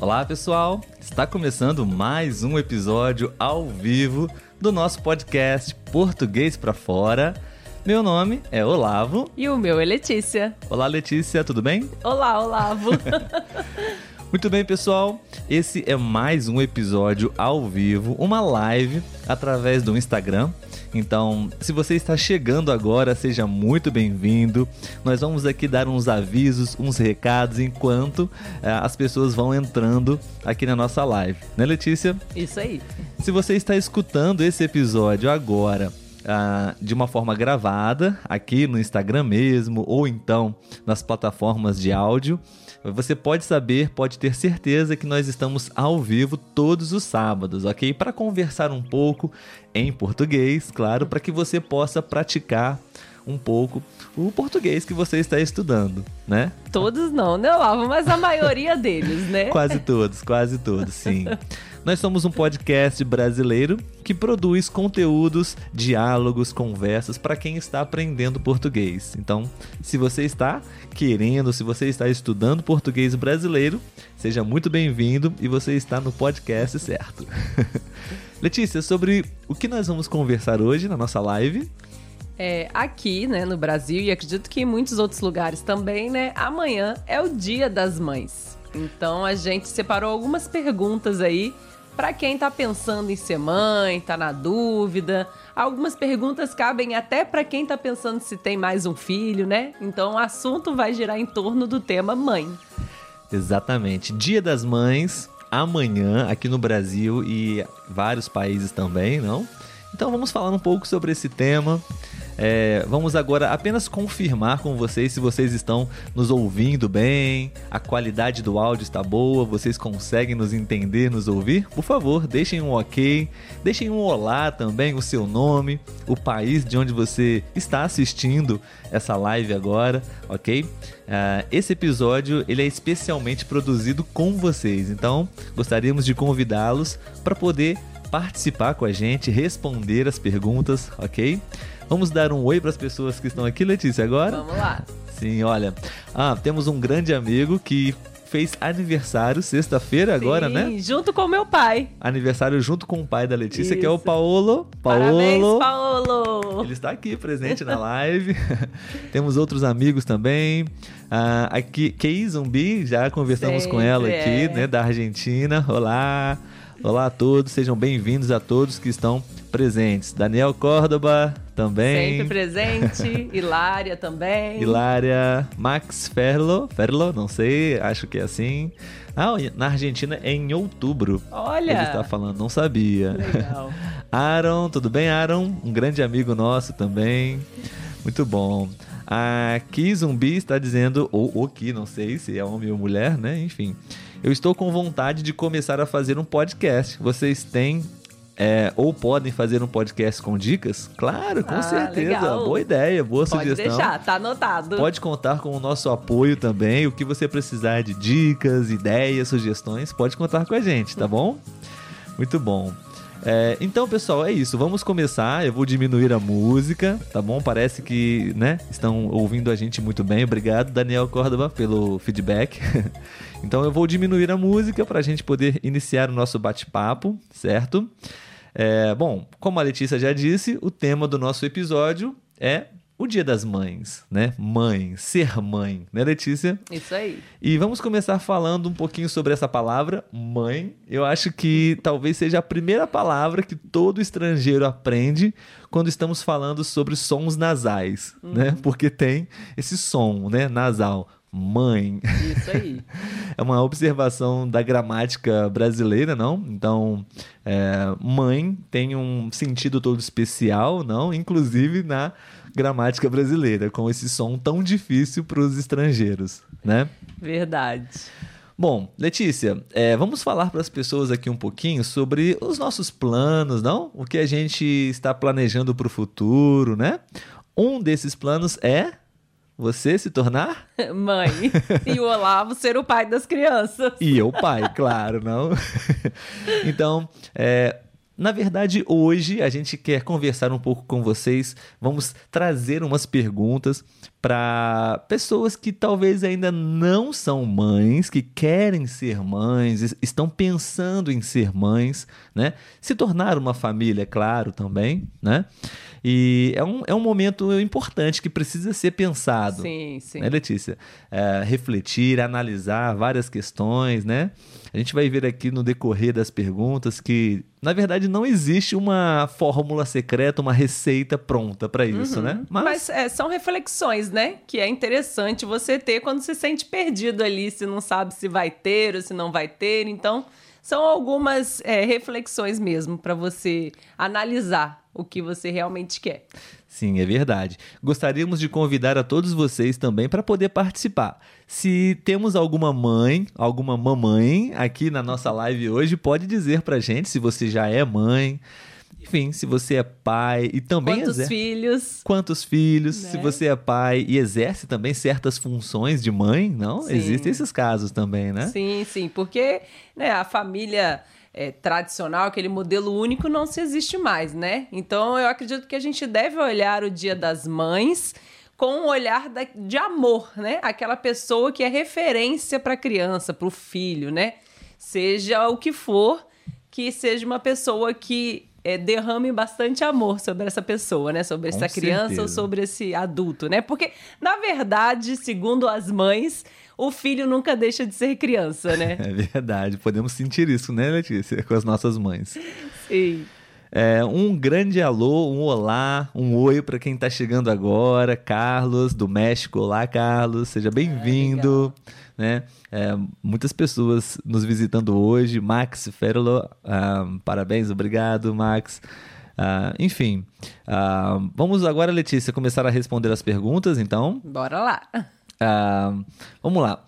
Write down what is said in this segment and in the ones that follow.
Olá, pessoal! Está começando mais um episódio ao vivo do nosso podcast Português para Fora. Meu nome é Olavo. E o meu é Letícia. Olá, Letícia, tudo bem? Olá, Olavo. Muito bem, pessoal. Esse é mais um episódio ao vivo, uma live através do Instagram. Então, se você está chegando agora, seja muito bem-vindo. Nós vamos aqui dar uns avisos, uns recados enquanto é, as pessoas vão entrando aqui na nossa live, né, Letícia? Isso aí. Se você está escutando esse episódio agora, ah, de uma forma gravada, aqui no Instagram mesmo, ou então nas plataformas de áudio, você pode saber, pode ter certeza que nós estamos ao vivo todos os sábados, ok? Para conversar um pouco em português, claro, para que você possa praticar um pouco o português que você está estudando, né? Todos não, né, Olavo? Mas a maioria deles, né? quase todos, quase todos, sim. Nós somos um podcast brasileiro que produz conteúdos, diálogos, conversas para quem está aprendendo português. Então, se você está querendo, se você está estudando português brasileiro, seja muito bem-vindo e você está no podcast certo. Letícia, sobre o que nós vamos conversar hoje na nossa live? É, aqui, né, no Brasil, e acredito que em muitos outros lugares também, né, amanhã é o Dia das Mães. Então a gente separou algumas perguntas aí para quem tá pensando em ser mãe, tá na dúvida, algumas perguntas cabem até para quem tá pensando se tem mais um filho, né? Então o assunto vai girar em torno do tema mãe. Exatamente. Dia das Mães, amanhã, aqui no Brasil e vários países também, não? Então vamos falar um pouco sobre esse tema. É, vamos agora apenas confirmar com vocês se vocês estão nos ouvindo bem, a qualidade do áudio está boa, vocês conseguem nos entender, nos ouvir. Por favor, deixem um ok, deixem um olá também, o seu nome, o país de onde você está assistindo essa live agora, ok? Uh, esse episódio ele é especialmente produzido com vocês, então gostaríamos de convidá-los para poder participar com a gente, responder as perguntas, ok? Vamos dar um oi para as pessoas que estão aqui, Letícia, agora? Vamos lá. Sim, olha. Ah, temos um grande amigo que fez aniversário sexta-feira agora, né? junto com meu pai. Aniversário junto com o pai da Letícia, Isso. que é o Paolo. Paolo. Parabéns, Paolo. Ele está aqui presente na live. Temos outros amigos também. Ah, aqui, Kei Zumbi, já conversamos Sempre, com ela aqui, é. né, da Argentina. Olá. Olá a todos, sejam bem-vindos a todos que estão presentes. Daniel Córdoba também. Sempre presente. Hilária também. Hilária. Max Ferlo. Ferlo, não sei, acho que é assim. Ah, na Argentina é em outubro. Olha! Ele está falando, não sabia. Legal. Aaron, tudo bem, Aaron? Um grande amigo nosso também. Muito bom. Aqui Zumbi está dizendo, ou o que, não sei se é homem ou mulher, né? Enfim. Eu estou com vontade de começar a fazer um podcast. Vocês têm é, ou podem fazer um podcast com dicas? Claro, com ah, certeza. Legal. Boa ideia, boa Pode sugestão. Pode deixar, tá anotado. Pode contar com o nosso apoio também. O que você precisar de dicas, ideias, sugestões, pode contar com a gente, tá bom? Muito bom. É, então, pessoal, é isso. Vamos começar. Eu vou diminuir a música, tá bom? Parece que, né, estão ouvindo a gente muito bem. Obrigado, Daniel Córdoba, pelo feedback. então, eu vou diminuir a música para a gente poder iniciar o nosso bate-papo, certo? É, bom, como a Letícia já disse, o tema do nosso episódio é o Dia das Mães, né? Mãe, ser mãe, né, Letícia? Isso aí. E vamos começar falando um pouquinho sobre essa palavra, mãe. Eu acho que talvez seja a primeira palavra que todo estrangeiro aprende quando estamos falando sobre sons nasais, né? uhum. né? Porque tem esse som, né, nasal mãe. Isso aí. é uma observação da gramática brasileira, não? Então, é, mãe tem um sentido todo especial, não? Inclusive na gramática brasileira, com esse som tão difícil para os estrangeiros, né? Verdade. Bom, Letícia, é, vamos falar para as pessoas aqui um pouquinho sobre os nossos planos, não? O que a gente está planejando para o futuro, né? Um desses planos é você se tornar? Mãe. E o Olavo ser o pai das crianças. E eu pai, claro, não? então, é, Na verdade, hoje a gente quer conversar um pouco com vocês. Vamos trazer umas perguntas para pessoas que talvez ainda não são mães, que querem ser mães, estão pensando em ser mães, né? Se tornar uma família, é claro, também, né? E é um, é um momento importante que precisa ser pensado. Sim, sim. Né, Letícia? É, refletir, analisar várias questões, né? A gente vai ver aqui no decorrer das perguntas que, na verdade, não existe uma fórmula secreta, uma receita pronta para isso, uhum. né? Mas, Mas é, são reflexões, né? Que é interessante você ter quando se sente perdido ali, se não sabe se vai ter ou se não vai ter. Então, são algumas é, reflexões mesmo para você analisar o que você realmente quer. Sim, é verdade. Gostaríamos de convidar a todos vocês também para poder participar. Se temos alguma mãe, alguma mamãe aqui na nossa live hoje, pode dizer para gente se você já é mãe. Enfim, se você é pai e também Quantos exerce... filhos? Quantos filhos? Né? Se você é pai e exerce também certas funções de mãe, não? Sim. Existem esses casos também, né? Sim, sim, porque né, a família é, tradicional, aquele modelo único, não se existe mais, né? Então eu acredito que a gente deve olhar o Dia das Mães com um olhar da, de amor, né? Aquela pessoa que é referência para a criança, para o filho, né? Seja o que for, que seja uma pessoa que é, derrame bastante amor sobre essa pessoa, né? Sobre Com essa criança certeza. ou sobre esse adulto, né? Porque, na verdade, segundo as mães, o filho nunca deixa de ser criança, né? É verdade. Podemos sentir isso, né, Letícia? Com as nossas mães. Sim. É, um grande alô, um olá, um oi para quem está chegando agora. Carlos, do México. Olá, Carlos. Seja bem-vindo. Né? É, muitas pessoas nos visitando hoje. Max Ferlo, ah, parabéns, obrigado, Max. Ah, enfim, ah, vamos agora, Letícia, começar a responder as perguntas, então. Bora lá. Vamos lá.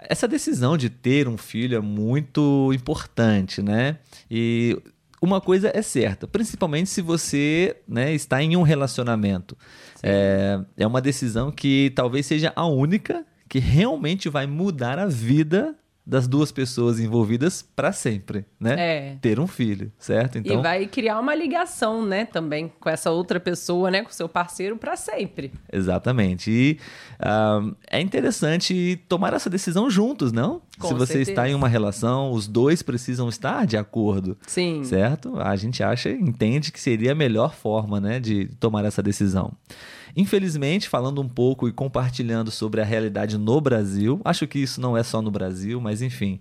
Essa decisão de ter um filho é muito importante, né? E uma coisa é certa, principalmente se você né, está em um relacionamento. É, é uma decisão que talvez seja a única que realmente vai mudar a vida das duas pessoas envolvidas para sempre, né? É. Ter um filho, certo? Então, E vai criar uma ligação, né, também com essa outra pessoa, né, com seu parceiro para sempre. Exatamente. E é interessante tomar essa decisão juntos, não? Com Se você certeza. está em uma relação, os dois precisam estar de acordo. Sim. Certo? A gente acha, entende que seria a melhor forma, né, de tomar essa decisão. Infelizmente, falando um pouco e compartilhando sobre a realidade no Brasil, acho que isso não é só no Brasil, mas enfim.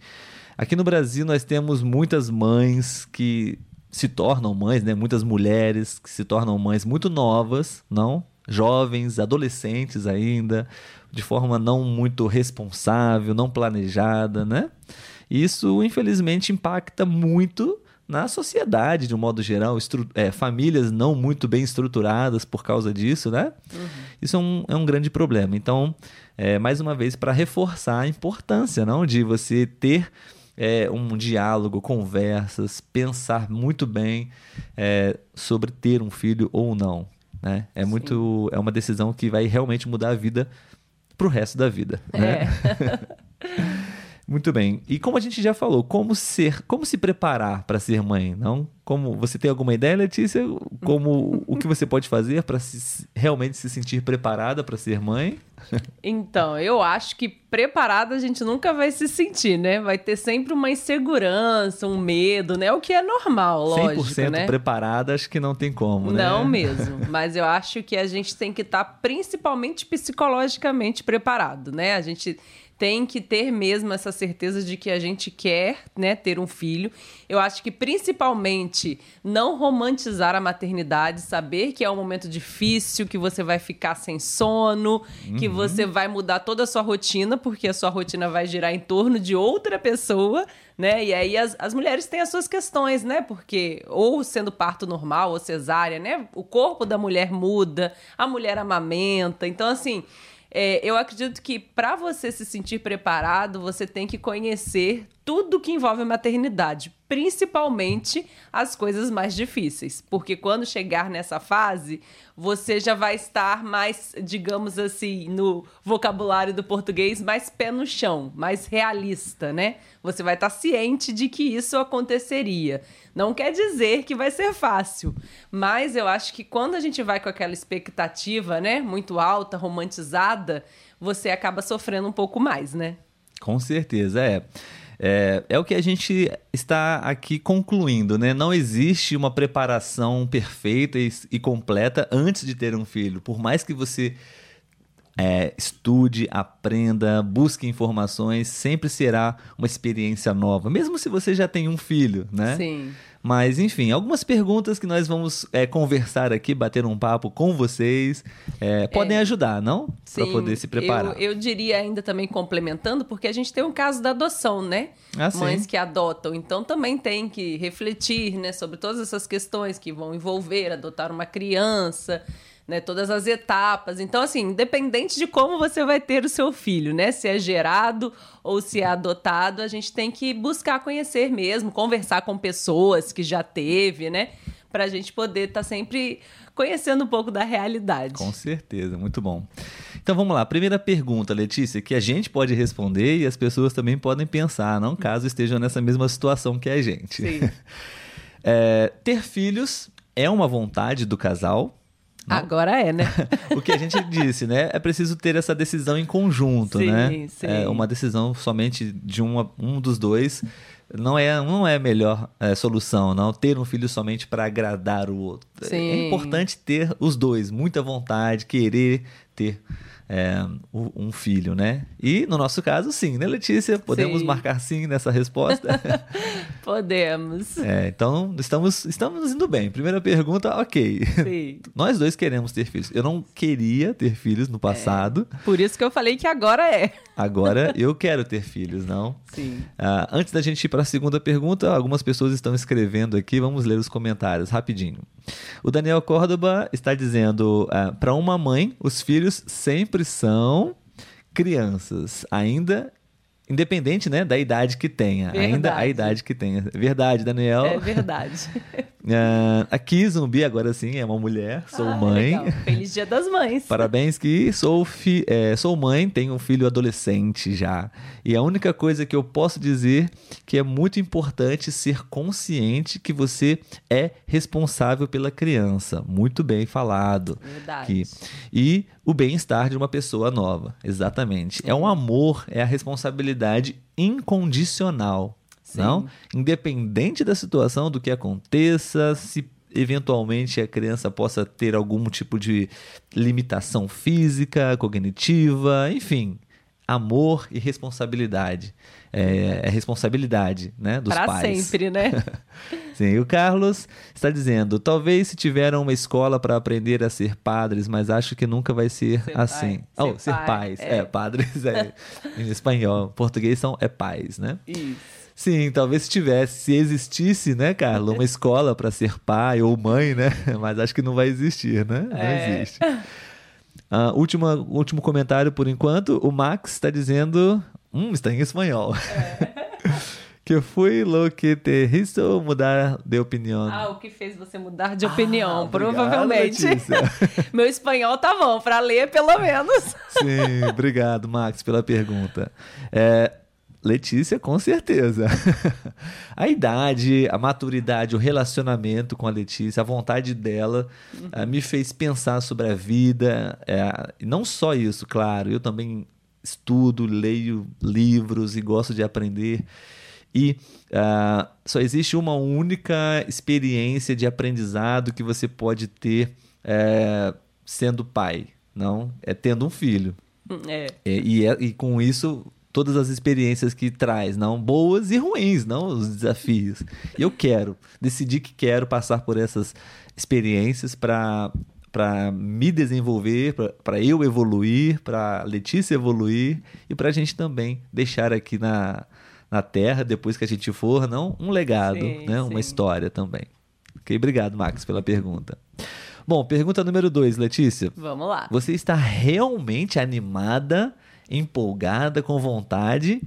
Aqui no Brasil nós temos muitas mães que se tornam mães, né? Muitas mulheres que se tornam mães muito novas, não? Jovens, adolescentes ainda, de forma não muito responsável, não planejada, né? Isso, infelizmente, impacta muito na sociedade, de um modo geral, é, famílias não muito bem estruturadas por causa disso, né? Isso é um, é um grande problema. Então, é, mais uma vez, para reforçar a importância não, de você ter é, um diálogo, conversas, pensar muito bem é, sobre ter um filho ou não. Né? É, muito, é uma decisão que vai realmente mudar a vida pro resto da vida. Né? Muito bem. E como a gente já falou, como ser, como se preparar para ser mãe, não? Como você tem alguma ideia, Letícia? Como o que você pode fazer para realmente se sentir preparada para ser mãe? Então, eu acho que preparada a gente nunca vai se sentir, né? Vai ter sempre uma insegurança, um medo, né? O que é normal, lógico, 100% né? preparada, acho que não tem como, né? Não mesmo, mas eu acho que a gente tem que estar principalmente psicologicamente preparado, né? A gente tem que ter mesmo essa certeza de que a gente quer, né, ter um filho. Eu acho que principalmente não romantizar a maternidade, saber que é um momento difícil, que você vai ficar sem sono, que você vai mudar toda a sua rotina, porque a sua rotina vai girar em torno de outra pessoa, né? E aí as, as mulheres têm as suas questões, né? Porque ou sendo parto normal ou cesárea, né? O corpo da mulher muda, a mulher amamenta. Então, assim, é, eu acredito que para você se sentir preparado, você tem que conhecer tudo que envolve maternidade, principalmente as coisas mais difíceis, porque quando chegar nessa fase, você já vai estar mais, digamos assim, no vocabulário do português, mais pé no chão, mais realista, né? Você vai estar ciente de que isso aconteceria. Não quer dizer que vai ser fácil, mas eu acho que quando a gente vai com aquela expectativa, né, muito alta, romantizada, você acaba sofrendo um pouco mais, né? Com certeza, é. É, é o que a gente está aqui concluindo, né? Não existe uma preparação perfeita e, e completa antes de ter um filho. Por mais que você é, estude, aprenda, busque informações, sempre será uma experiência nova, mesmo se você já tem um filho, né? Sim. Mas, enfim, algumas perguntas que nós vamos é, conversar aqui, bater um papo com vocês, é, podem é, ajudar, não? Para poder se preparar. Eu, eu, diria ainda também complementando, porque a gente tem um caso da adoção, né? Ah, Mães que adotam. Então também tem que refletir né, sobre todas essas questões que vão envolver adotar uma criança né? Todas as etapas. Então, assim, independente de como você vai ter o seu filho, né? Se é gerado ou se é adotado, a gente tem que buscar conhecer mesmo, conversar com pessoas que já teve, né? Para a gente poder estar tá sempre conhecendo um pouco da realidade. Com certeza, muito bom. Então vamos lá, primeira pergunta, Letícia, que a gente pode responder e as pessoas também podem pensar, não caso estejam nessa mesma situação que a gente. Sim. É, ter filhos é uma vontade do casal? Não? Agora é, né? o que a gente disse, né? É preciso ter essa decisão em conjunto, sim, né? Sim. É uma decisão somente de uma, um dos dois não é não é a melhor é, solução, não ter um filho somente para agradar o outro. Sim. É importante ter os dois, muita vontade, querer ter é, um filho, né? E no nosso caso, sim, né, Letícia? Podemos sim. marcar sim nessa resposta? Podemos. É, então estamos, estamos indo bem. Primeira pergunta, ok. Sim. Nós dois queremos ter filhos. Eu não queria ter filhos no passado. É, por isso que eu falei que agora é. Agora eu quero ter filhos, não? Sim. Uh, antes da gente ir para a segunda pergunta, algumas pessoas estão escrevendo aqui. Vamos ler os comentários rapidinho. O Daniel Córdoba está dizendo: ah, para uma mãe, os filhos sempre são crianças, ainda independente, né, da idade que tenha, verdade. ainda a idade que tenha. Verdade, Daniel. É verdade. uh, aqui, Zumbi, agora sim, é uma mulher, sou ah, mãe. Legal. Feliz Dia das Mães. Parabéns que sou, fi é, sou mãe, tenho um filho adolescente já. E a única coisa que eu posso dizer que é muito importante ser consciente que você é responsável pela criança. Muito bem falado. Verdade. Aqui. E o bem-estar de uma pessoa nova. Exatamente. É um amor, é a responsabilidade incondicional. Sim. Não? Independente da situação, do que aconteça, se eventualmente a criança possa ter algum tipo de limitação física, cognitiva, enfim, amor e responsabilidade. É, é responsabilidade né, dos pra pais. sempre, né? Sim, e o Carlos está dizendo: talvez se tiveram uma escola para aprender a ser padres, mas acho que nunca vai ser, ser assim. Pai. Oh, ser, ser pai. pais. É. É, padres é em espanhol. Em português são é pais, né? Isso. Sim, talvez se tivesse, se existisse, né, Carla, uma escola para ser pai ou mãe, né? Mas acho que não vai existir, né? Não É. existe. Ah, última, último comentário por enquanto. O Max está dizendo. Hum, está em espanhol. que foi lo que te hizo mudar de opinião. Ah, o que fez você mudar de opinião? Ah, obrigado, provavelmente. Letícia. Meu espanhol tá bom, pra ler pelo menos. Sim, obrigado, Max, pela pergunta. É, Letícia, com certeza. a idade, a maturidade, o relacionamento com a Letícia, a vontade dela eh, me fez pensar sobre a vida. É, não só isso, claro, eu também estudo, leio livros e gosto de aprender. E ah, só existe uma única experiência de aprendizado que você pode ter eh, sendo pai, não? É tendo um filho. É. E, e, é- e com isso, todas as experiências que traz, não boas e ruins, não os desafios. E eu quero, decidi que quero passar por essas experiências para para me desenvolver, para eu evoluir, para Letícia evoluir e para a gente também deixar aqui na, na Terra, depois que a gente for, não um legado, Sim, né? sim. uma história também. Ok, obrigado, Max, pela pergunta. Bom, pergunta número dois, Letícia. Vamos lá. Você está realmente animada, empolgada, com vontade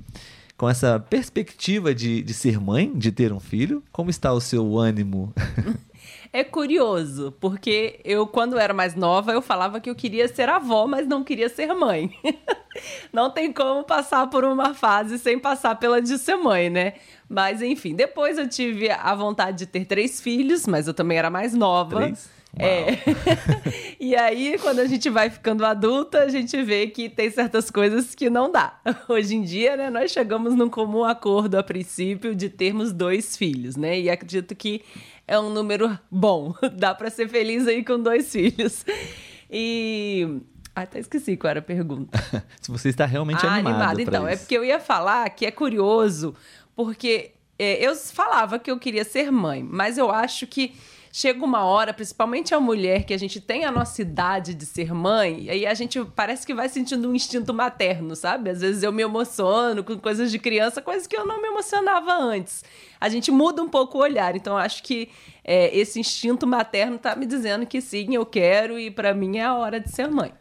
com essa perspectiva de, de ser mãe, de ter um filho? Como está o seu ânimo? É curioso, porque eu, quando era mais nova, eu falava que eu queria ser avó, mas não queria ser mãe. não tem como passar por uma fase sem passar pela de ser mãe, né? Mas enfim, depois eu tive a vontade de ter três filhos, mas eu também era mais nova. Três? É. e aí, quando a gente vai ficando adulta, a gente vê que tem certas coisas que não dá. Hoje em dia, né, nós chegamos num comum acordo a princípio de termos dois filhos, né? E acredito que é um número bom. Dá para ser feliz aí com dois filhos. E até esqueci qual era a pergunta. Se você está realmente ah, animado. animado. Então, é isso. é porque eu ia falar que é curioso, porque é, eu falava que eu queria ser mãe, mas eu acho que chega uma hora, principalmente a mulher, que a gente tem a nossa idade de ser mãe, e aí a gente parece que vai sentindo um instinto materno, sabe? Às vezes eu me emociono com coisas de criança, coisas que eu não me emocionava antes. A gente muda um pouco o olhar, então acho que é, esse instinto materno tá me dizendo que sim, eu quero e para mim é a hora de ser mãe.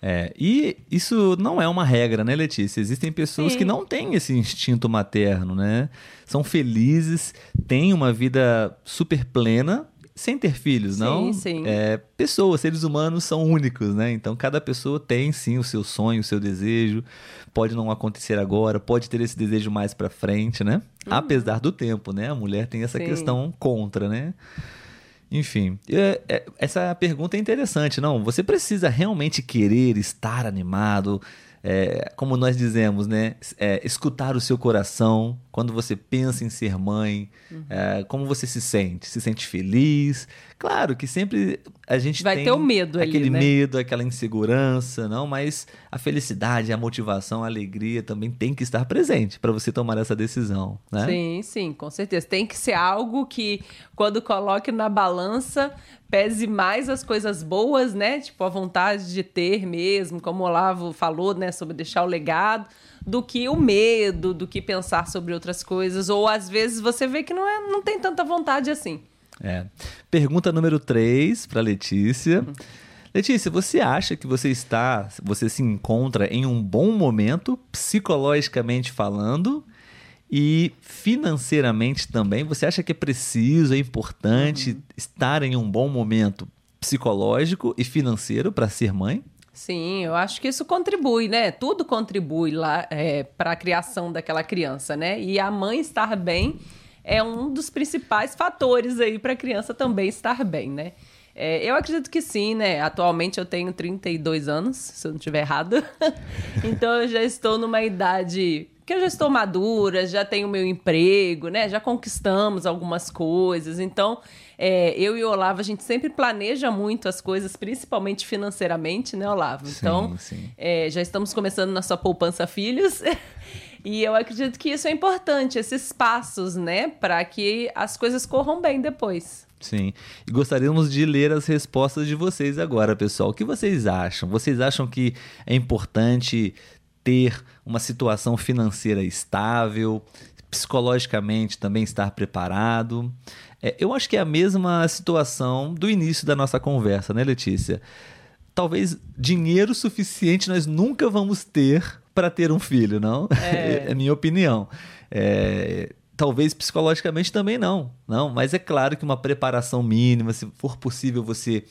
É, e isso não é uma regra, né, Letícia? Existem pessoas Sim. que não têm esse instinto materno, né? São felizes, têm uma vida super plena, sem ter filhos, sim, não? Sim. É, pessoas, seres humanos são únicos, né? Então cada pessoa tem sim o seu sonho, o seu desejo. Pode não acontecer agora, pode ter esse desejo mais para frente, né? Uhum. Apesar do tempo, né? A mulher tem essa sim. questão contra, né? Enfim, é, é, essa pergunta é interessante, não? Você precisa realmente querer estar animado, é, como nós dizemos, né? É, escutar o seu coração quando você pensa em ser mãe, uhum. é, como você se sente? Se sente feliz? Claro que sempre a gente vai tem ter o medo aquele ali, né? medo, aquela insegurança, não? Mas a felicidade, a motivação, a alegria também tem que estar presente para você tomar essa decisão, né? Sim, sim, com certeza. Tem que ser algo que quando coloque na balança pese mais as coisas boas, né? Tipo, a vontade de ter mesmo, como o Olavo falou, né? Sobre deixar o legado, do que o medo, do que pensar sobre outras coisas. Ou às vezes você vê que não, é, não tem tanta vontade assim. É. Pergunta número 3 para Letícia. Uhum. Letícia, você acha que você está, você se encontra em um bom momento, psicologicamente falando, e financeiramente também, você acha que é preciso, é importante uhum. estar em um bom momento psicológico e financeiro para ser mãe? Sim, eu acho que isso contribui, né? Tudo contribui lá é, para a criação daquela criança, né? E a mãe estar bem é um dos principais fatores aí para a criança também estar bem, né? É, eu acredito que sim, né? Atualmente eu tenho 32 anos, se eu não estiver errado. então eu já estou numa idade que eu já estou madura, já tenho meu emprego, né? Já conquistamos algumas coisas. Então, é, eu e o Olavo, a gente sempre planeja muito as coisas, principalmente financeiramente, né, Olavo? Então, sim. É, já estamos começando nossa poupança filhos. e eu acredito que isso é importante, esses passos, né? Para que as coisas corram bem depois. Sim. E gostaríamos de ler as respostas de vocês agora, pessoal. O que vocês acham? Vocês acham que é importante ter uma situação financeira estável, psicologicamente também estar preparado. É, eu acho que é a mesma situação do início da nossa conversa, né, Letícia? Talvez dinheiro suficiente nós nunca vamos ter para ter um filho, não? É, é a minha opinião. É, talvez psicologicamente também não, não. Mas é claro que uma preparação mínima, se for possível você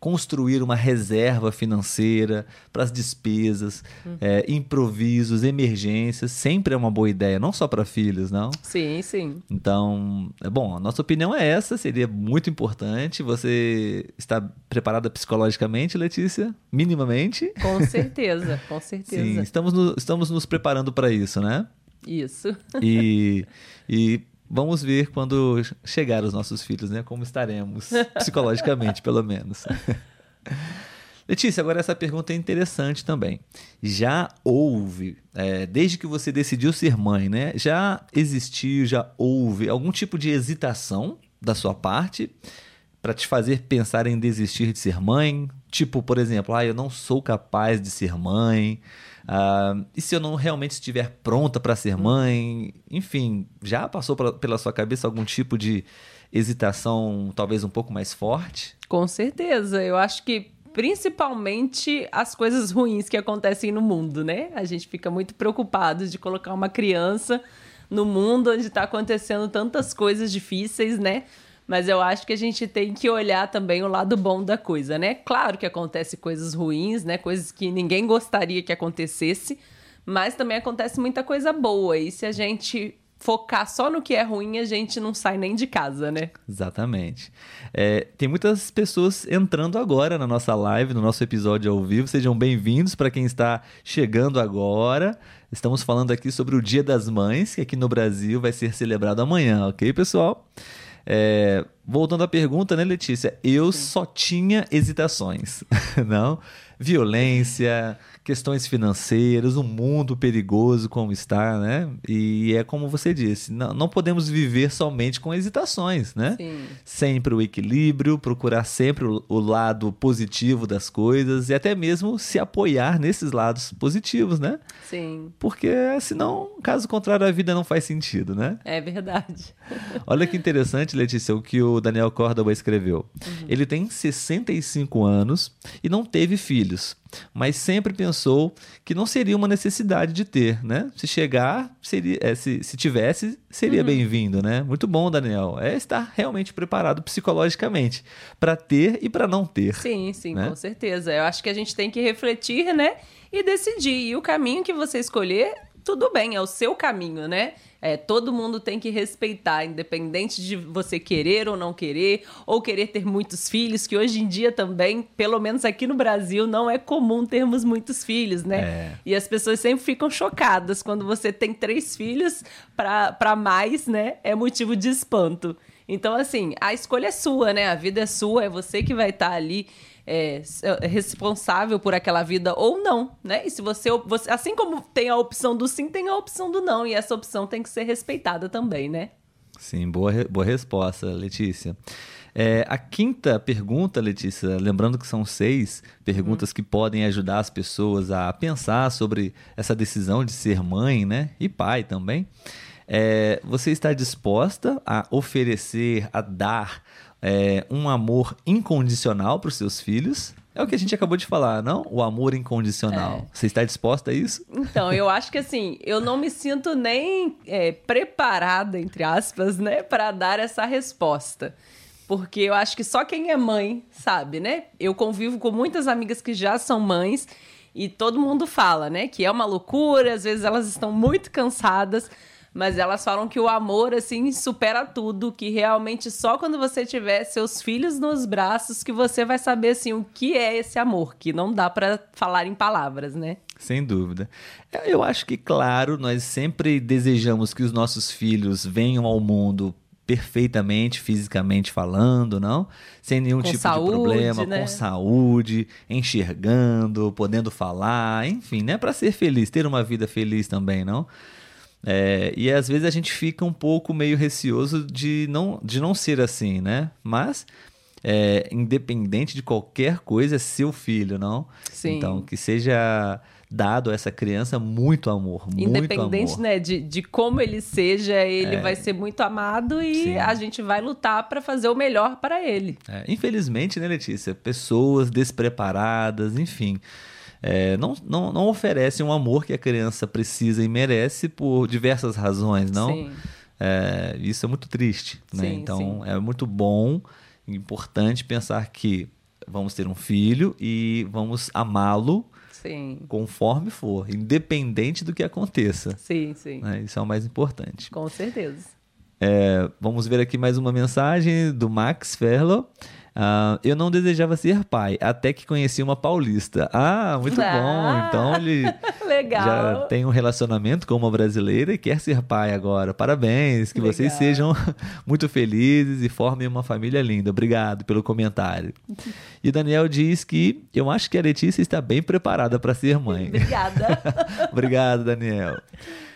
construir uma reserva financeira para as despesas, uhum. é, improvisos, emergências, sempre é uma boa ideia, não só para filhos, não? Sim, sim. Então, é bom, a nossa opinião é essa, seria muito importante. Você está preparada psicologicamente, Letícia? Minimamente? Com certeza, com certeza. Sim, estamos, no, estamos nos preparando para isso, né? Isso. E, e Vamos ver quando chegar os nossos filhos, né? Como estaremos, psicologicamente, pelo menos. Letícia, agora essa pergunta é interessante também. Já houve, é, desde que você decidiu ser mãe, né? Já existiu, já houve algum tipo de hesitação da sua parte para te fazer pensar em desistir de ser mãe? Tipo, por exemplo, ah, eu não sou capaz de ser mãe. Uh, e se eu não realmente estiver pronta para ser mãe? Enfim, já passou pra, pela sua cabeça algum tipo de hesitação, talvez um pouco mais forte? Com certeza. Eu acho que principalmente as coisas ruins que acontecem no mundo, né? A gente fica muito preocupado de colocar uma criança no mundo onde está acontecendo tantas coisas difíceis, né? Mas eu acho que a gente tem que olhar também o lado bom da coisa, né? Claro que acontece coisas ruins, né? Coisas que ninguém gostaria que acontecesse, mas também acontece muita coisa boa. E se a gente focar só no que é ruim, a gente não sai nem de casa, né? Exatamente. É, tem muitas pessoas entrando agora na nossa live, no nosso episódio ao vivo. Sejam bem-vindos para quem está chegando agora. Estamos falando aqui sobre o Dia das Mães, que aqui no Brasil vai ser celebrado amanhã, ok, pessoal? É, voltando à pergunta, né, Letícia? Eu Sim. só tinha hesitações, não? Violência, questões financeiras, um mundo perigoso como está, né? E é como você disse, não, não podemos viver somente com hesitações, né? Sim. Sempre o equilíbrio, procurar sempre o, o, lado positivo das coisas e até mesmo se apoiar nesses lados positivos, né? Sim. Porque senão, caso contrário, a vida não faz sentido, né? É verdade. Olha que interessante, Letícia, o que o Daniel Córdoba escreveu. Uhum. Ele tem 65 anos e não teve filhos mas sempre pensou que não seria uma necessidade de ter, né? Se chegar, seria, é, se, se tivesse, seria uhum. bem-vindo, né? Muito bom, Daniel. É estar realmente preparado psicologicamente para ter e para não ter. Sim, sim, né? com certeza. Eu acho que a gente tem que refletir, né? E decidir. E o caminho que você escolher, tudo bem, é o seu caminho, né? É, todo mundo tem que respeitar, independente de você querer ou não querer, ou querer ter muitos filhos, que hoje em dia também, pelo menos aqui no Brasil, não é comum termos muitos filhos, né? É. E as pessoas sempre ficam chocadas quando você tem três filhos para mais, né? É motivo de espanto. Então, assim, a escolha é sua, né? A vida é sua, é você que vai estar tá ali é, é, responsável por aquela vida ou não, né? E se você, você, assim como tem a opção do sim, tem a opção do não, e essa opção tem que ser respeitada também, né? Sim, boa, boa resposta, Letícia. É, a quinta pergunta, Letícia, lembrando que são seis perguntas uhum. que podem ajudar as pessoas a pensar sobre essa decisão de ser mãe, né? E pai também. É, você está disposta a oferecer, a dar é, um amor incondicional para os seus filhos. É o que a gente acabou de falar, não? O amor incondicional. É. Você está disposta a isso? Então, eu acho que assim, eu não me sinto nem é, preparada, entre aspas, né, para dar essa resposta. Porque eu acho que só quem é mãe sabe, né? Eu convivo com muitas amigas que já são mães e todo mundo fala, né, que é uma loucura, às vezes elas estão muito cansadas mas elas falam que o amor, assim, supera tudo, que realmente só quando você tiver seus filhos nos braços que você vai saber, assim, o que é esse amor, que não dá para falar em palavras, né? Sem dúvida. Eu acho que, claro, nós sempre desejamos que os nossos filhos venham ao mundo perfeitamente, fisicamente falando, não? Sem nenhum com tipo saúde, de problema, né? com saúde, enxergando, podendo falar, enfim, né? Para ser feliz, ter uma vida feliz também, não? É, e às vezes a gente fica um pouco meio receoso de não, de não ser assim, né? Mas, é, independente de qualquer coisa, é seu filho, não? Sim. Então, que seja dado a essa criança muito amor, muito Independente, amor. né, de, de como ele seja, ele é. vai ser muito amado e Sim. a gente vai lutar para fazer o melhor para ele. É, infelizmente, né, Letícia? Pessoas despreparadas, enfim é, não, não, não oferecem um amor que a criança precisa e merece por diversas razões, não? Sim. É, isso é muito triste, né? Sim, então sim. é muito bom, importante pensar que vamos ter um filho e vamos amá-lo conforme for, independente do que aconteça. Sim, sim. Né? Isso é o mais importante. Com certeza. É, vamos ver aqui mais uma mensagem do Max Ferlo. Uh, eu não desejava ser pai, até que conheci uma paulista. Ah, muito ah, bom. Então ele legal. já tem um relacionamento com uma brasileira e quer ser pai agora. Parabéns, que legal. vocês sejam muito felizes e formem uma família linda. Obrigado pelo comentário. E Daniel diz que eu acho que a Letícia está bem preparada para ser mãe. Obrigada. Obrigado, Daniel.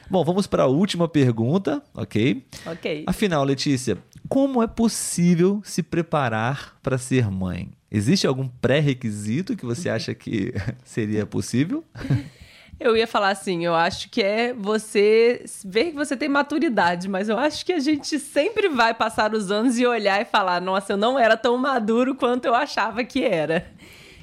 Bom, vamos para a última pergunta, ok? Ok. Afinal, Letícia, como é possível se preparar para ser mãe? Existe algum pré-requisito que você acha que seria possível? Eu ia falar assim, eu acho que é você ver que você tem maturidade, mas eu acho que a gente sempre vai passar os anos e olhar e falar: nossa, eu não era tão maduro quanto eu achava que era.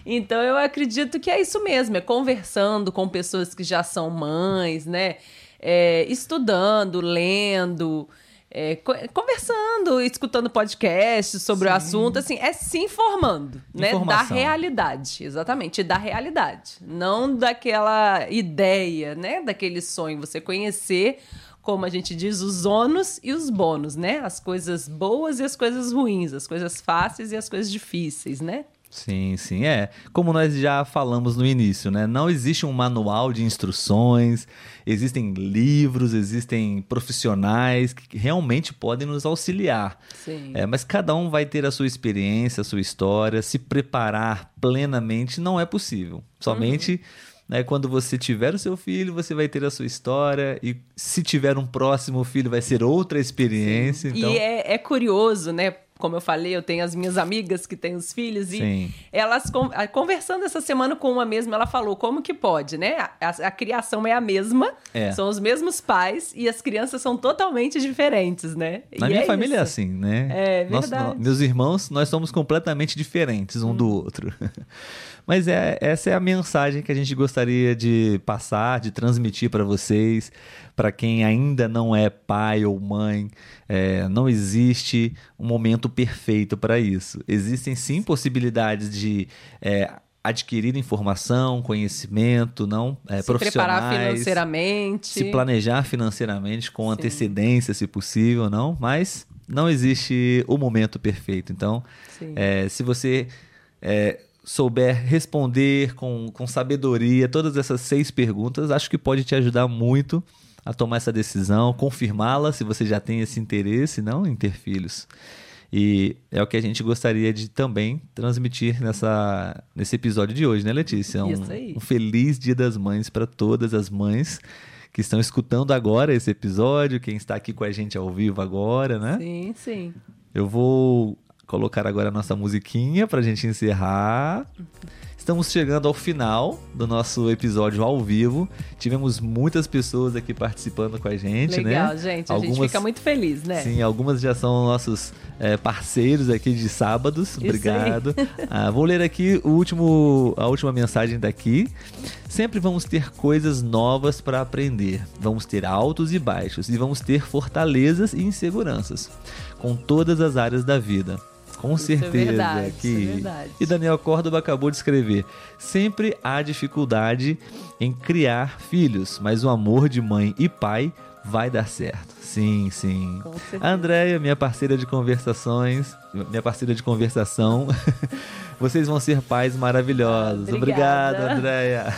Então eu acredito que é isso mesmo, é conversando com pessoas que já são mães, né? É, estudando, lendo, é, conversando, escutando podcasts sobre Sim. o assunto, assim, é se informando, né? Da realidade, exatamente, da realidade. Não daquela ideia, né? Daquele sonho. Você conhecer, como a gente diz, os ônus e os bônus, né? As coisas boas e as coisas ruins, as coisas fáceis e as coisas difíceis, né? Sim, sim, é. Como nós já falamos no início, né? Não existe um manual de instruções, existem livros, existem profissionais que realmente podem nos auxiliar. Sim. É, mas cada um vai ter a sua experiência, a sua história, se preparar plenamente não é possível. Somente. Uhum. Né, quando você tiver o seu filho, você vai ter a sua história. E se tiver um próximo filho, vai ser outra experiência. Então... E é, é curioso, né? Como eu falei, eu tenho as minhas amigas que têm os filhos Sim. e elas conversando essa semana com uma mesma, ela falou como que pode, né? A, a criação é a mesma, é. são os mesmos pais e as crianças são totalmente diferentes, né? Na e minha é família isso. é assim, né? É verdade. Nossa, meus irmãos, nós somos completamente diferentes um hum. do outro. Mas é, essa é a mensagem que a gente gostaria de passar, de transmitir para vocês, para quem ainda não é pai ou mãe. É, não existe um momento perfeito para isso. Existem sim possibilidades de é, adquirir informação, conhecimento, não é, se preparar financeiramente, se planejar financeiramente com Sim. antecedência, se possível, não. Mas não existe o momento perfeito. Então, é, se você é, souber responder com, com sabedoria todas essas seis perguntas, acho que pode te ajudar muito a tomar essa decisão, confirmá-la se você já tem esse interesse não em ter filhos. E é o que a gente gostaria de também transmitir nessa, nesse episódio de hoje, né, Letícia? Um, um feliz Dia das Mães para todas as mães que estão escutando agora esse episódio, quem está aqui com a gente ao vivo agora, né? Sim, sim. Eu vou colocar agora a nossa musiquinha para a gente encerrar. Estamos chegando ao final do nosso episódio ao vivo. Tivemos muitas pessoas aqui participando com a gente, Legal, né? Legal, gente. Algumas, a gente fica muito feliz, né? Sim, algumas já são nossos é, parceiros aqui de sábados. Obrigado. Ah, vou ler aqui o último, a última mensagem daqui. Sempre vamos ter coisas novas para aprender. Vamos ter altos e baixos e vamos ter fortalezas e inseguranças com todas as áreas da vida. Com isso é certeza. É verdade, que... é verdade. E Daniel Córdoba acabou de escrever: sempre há dificuldade em criar filhos, mas o amor de mãe e pai vai dar certo. Sim, sim. A Andréia, minha parceira de conversações, minha parceira de conversação. Vocês vão ser pais maravilhosos. Ah, Obrigado, Andréia.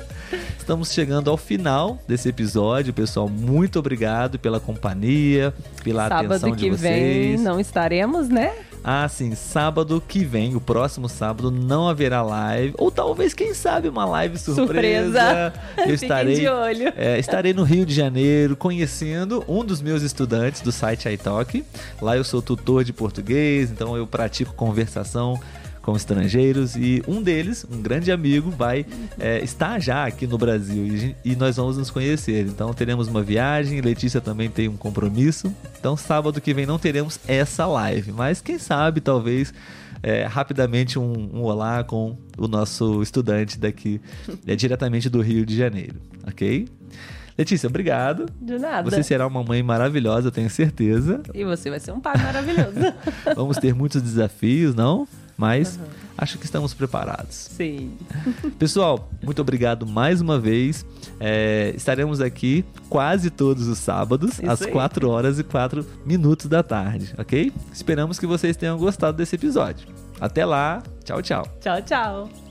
Estamos chegando ao final desse episódio, pessoal. Muito obrigado pela companhia, pela Sábado atenção de vocês. Sábado que vem não estaremos, né? Ah, sim, sábado que vem, o próximo sábado, não haverá live. Ou talvez, quem sabe, uma live surpresa. surpresa. Eu estarei, de olho. É, estarei no Rio de Janeiro conhecendo um dos meus estudantes do site iTalk. Lá eu sou tutor de português, então eu pratico conversação com estrangeiros e um deles, um grande amigo, vai é, estar já aqui no Brasil e, e, nós vamos nos conhecer. Então teremos uma viagem, Letícia também tem um compromisso. Então sábado que vem não teremos essa live, mas quem sabe talvez é, rapidamente um, um, olá com o nosso estudante daqui, é, diretamente do Rio de Janeiro, ok? Letícia, obrigado. De nada. Você será uma mãe maravilhosa, eu tenho certeza. E você vai ser um pai maravilhoso. Vamos ter muitos desafios, não? Mas uhum. acho que estamos preparados. Sim. Pessoal, muito obrigado mais uma vez. É, estaremos aqui quase todos os sábados, Isso às aí. 4 horas e 4 minutos da tarde, ok? Esperamos que vocês tenham gostado desse episódio. Até lá, tchau, tchau. Tchau, tchau.